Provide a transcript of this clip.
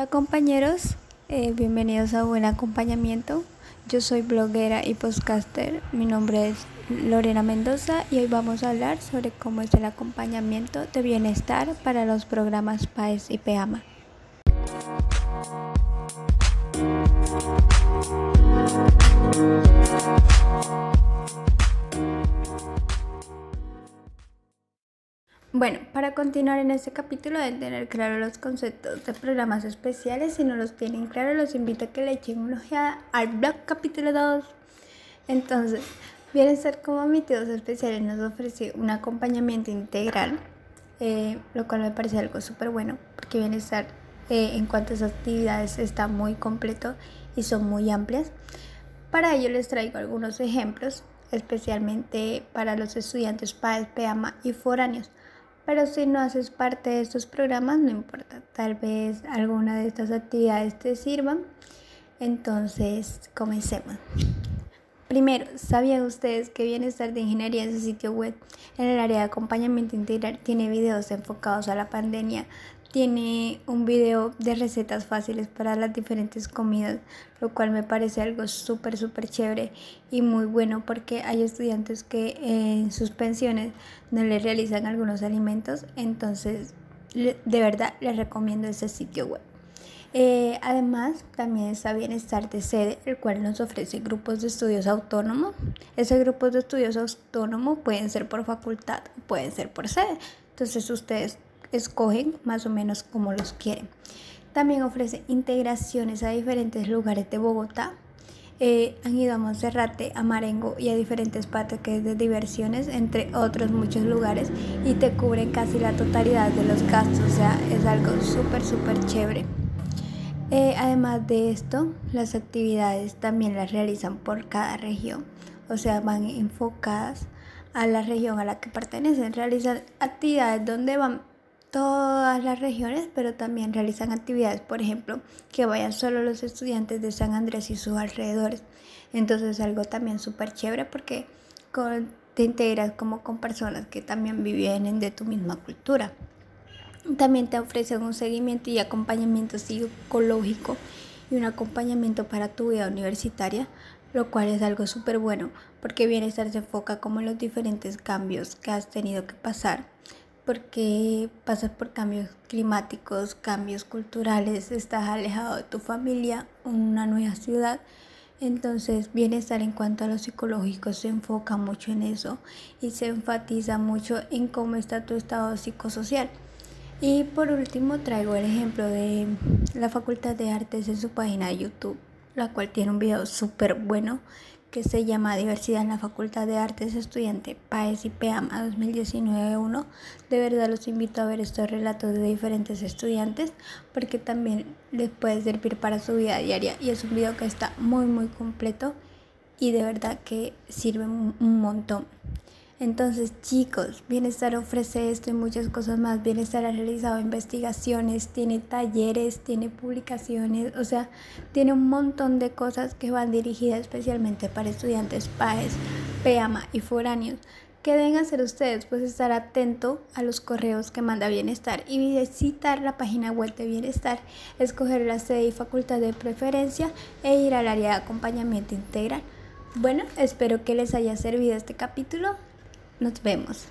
Hola compañeros, eh, bienvenidos a Buen Acompañamiento. Yo soy bloguera y podcaster, mi nombre es Lorena Mendoza y hoy vamos a hablar sobre cómo es el acompañamiento de bienestar para los programas PAES y PEAMA. Bueno, para continuar en este capítulo deben tener claro los conceptos de programas especiales. Si no los tienen claros, los invito a que le echen una ojeada al blog capítulo 2. Entonces, Bienestar como Mitidos Especiales nos ofrece un acompañamiento integral, eh, lo cual me parece algo súper bueno, porque Bienestar eh, en cuanto a sus actividades está muy completo y son muy amplias. Para ello les traigo algunos ejemplos, especialmente para los estudiantes PAES, PEAMA y foráneos. Pero si no haces parte de estos programas, no importa, tal vez alguna de estas actividades te sirvan. Entonces, comencemos. Primero, ¿sabían ustedes que Bienestar de Ingeniería en su sitio web en el área de acompañamiento integral tiene videos enfocados a la pandemia tiene un video de recetas fáciles para las diferentes comidas, lo cual me parece algo súper, súper chévere y muy bueno porque hay estudiantes que en sus pensiones no les realizan algunos alimentos, entonces de verdad les recomiendo ese sitio web. Eh, además, también está Bienestar de Sede, el cual nos ofrece grupos de estudios autónomos. Esos grupos de estudios autónomos pueden ser por facultad, pueden ser por sede. Entonces, ustedes escogen más o menos como los quieren. También ofrece integraciones a diferentes lugares de Bogotá. Eh, han ido a Monserrate, a Marengo y a diferentes parques de diversiones, entre otros muchos lugares, y te cubren casi la totalidad de los gastos, o sea, es algo súper, súper chévere. Eh, además de esto, las actividades también las realizan por cada región, o sea, van enfocadas a la región a la que pertenecen, realizan actividades donde van todas las regiones, pero también realizan actividades, por ejemplo, que vayan solo los estudiantes de San Andrés y sus alrededores. Entonces es algo también súper chévere porque te integras como con personas que también viven de tu misma cultura. También te ofrecen un seguimiento y acompañamiento psicológico y un acompañamiento para tu vida universitaria, lo cual es algo súper bueno porque bienestar se enfoca como en los diferentes cambios que has tenido que pasar porque pasas por cambios climáticos, cambios culturales, estás alejado de tu familia, una nueva ciudad. Entonces, bienestar en cuanto a lo psicológico se enfoca mucho en eso y se enfatiza mucho en cómo está tu estado psicosocial. Y por último, traigo el ejemplo de la Facultad de Artes en su página de YouTube, la cual tiene un video súper bueno que se llama Diversidad en la Facultad de Artes Estudiante PAES y PEAMA 2019-1. De verdad los invito a ver estos relatos de diferentes estudiantes porque también les puede servir para su vida diaria y es un video que está muy muy completo y de verdad que sirve un montón. Entonces, chicos, Bienestar ofrece esto y muchas cosas más. Bienestar ha realizado investigaciones, tiene talleres, tiene publicaciones, o sea, tiene un montón de cosas que van dirigidas especialmente para estudiantes PAES, PEAMA y foráneos. ¿Qué deben hacer ustedes? Pues estar atento a los correos que manda Bienestar y visitar la página web de Bienestar, escoger la sede y facultad de preferencia e ir al área de acompañamiento integral. Bueno, espero que les haya servido este capítulo. Nos vemos.